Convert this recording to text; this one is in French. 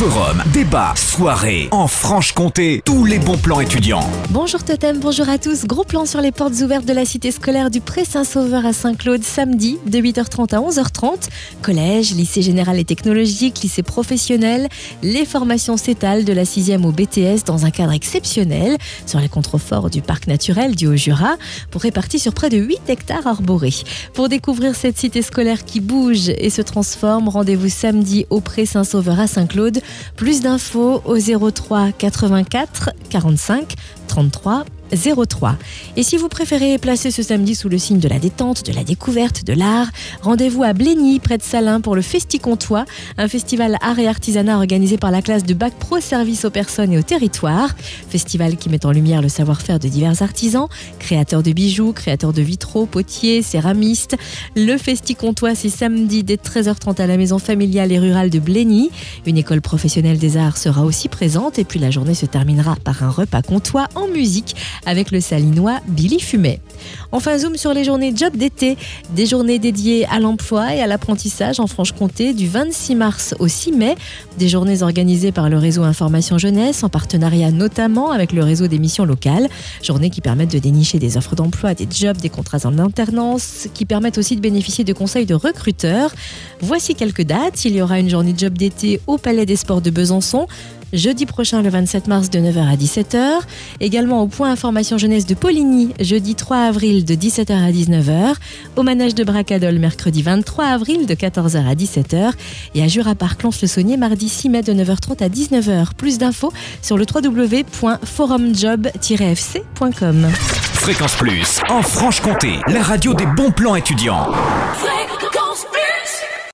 Forum, débat, soirée, en Franche-Comté, tous les bons plans étudiants. Bonjour Totem, bonjour à tous. Gros plan sur les portes ouvertes de la cité scolaire du Pré-Saint-Sauveur à Saint-Claude samedi de 8h30 à 11h30. Collège, lycée général et technologique, lycée professionnel, les formations s'étalent de la 6e au BTS dans un cadre exceptionnel sur les contreforts du parc naturel du Haut-Jura pour répartis sur près de 8 hectares arborés. Pour découvrir cette cité scolaire qui bouge et se transforme, rendez-vous samedi au Pré-Saint-Sauveur à Saint-Claude. Plus d'infos au 03 84 45 33 03. Et si vous préférez placer ce samedi sous le signe de la détente, de la découverte, de l'art, rendez-vous à Blény, près de Salins, pour le Festi-Comtois, un festival art et artisanat organisé par la classe de Bac Pro Service aux personnes et aux territoires. Festival qui met en lumière le savoir-faire de divers artisans, créateurs de bijoux, créateurs de vitraux, potiers, céramistes. Le Festi-Comtois, c'est samedi dès 13h30 à la maison familiale et rurale de Blény. Une école professionnelle des arts sera aussi présente et puis la journée se terminera par un repas comtois en musique avec le salinois Billy Fumet. Enfin, zoom sur les journées job d'été, des journées dédiées à l'emploi et à l'apprentissage en Franche-Comté du 26 mars au 6 mai, des journées organisées par le réseau Information Jeunesse en partenariat notamment avec le réseau des missions locales, journées qui permettent de dénicher des offres d'emploi, des jobs, des contrats en alternance, qui permettent aussi de bénéficier de conseils de recruteurs. Voici quelques dates. Il y aura une journée job d'été au Palais des Sports de Besançon jeudi prochain le 27 mars de 9h à 17h. Également au point information jeunesse de Poligny, jeudi 3 avril de 17h à 19h. Au manège de Bracadol, mercredi 23 avril de 14h à 17h. Et à Jura Park, le saunier mardi 6 mai de 9h30 à 19h. Plus d'infos sur le www.forumjob-fc.com. Fréquence Plus, en Franche-Comté, la radio des bons plans étudiants.